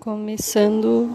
começando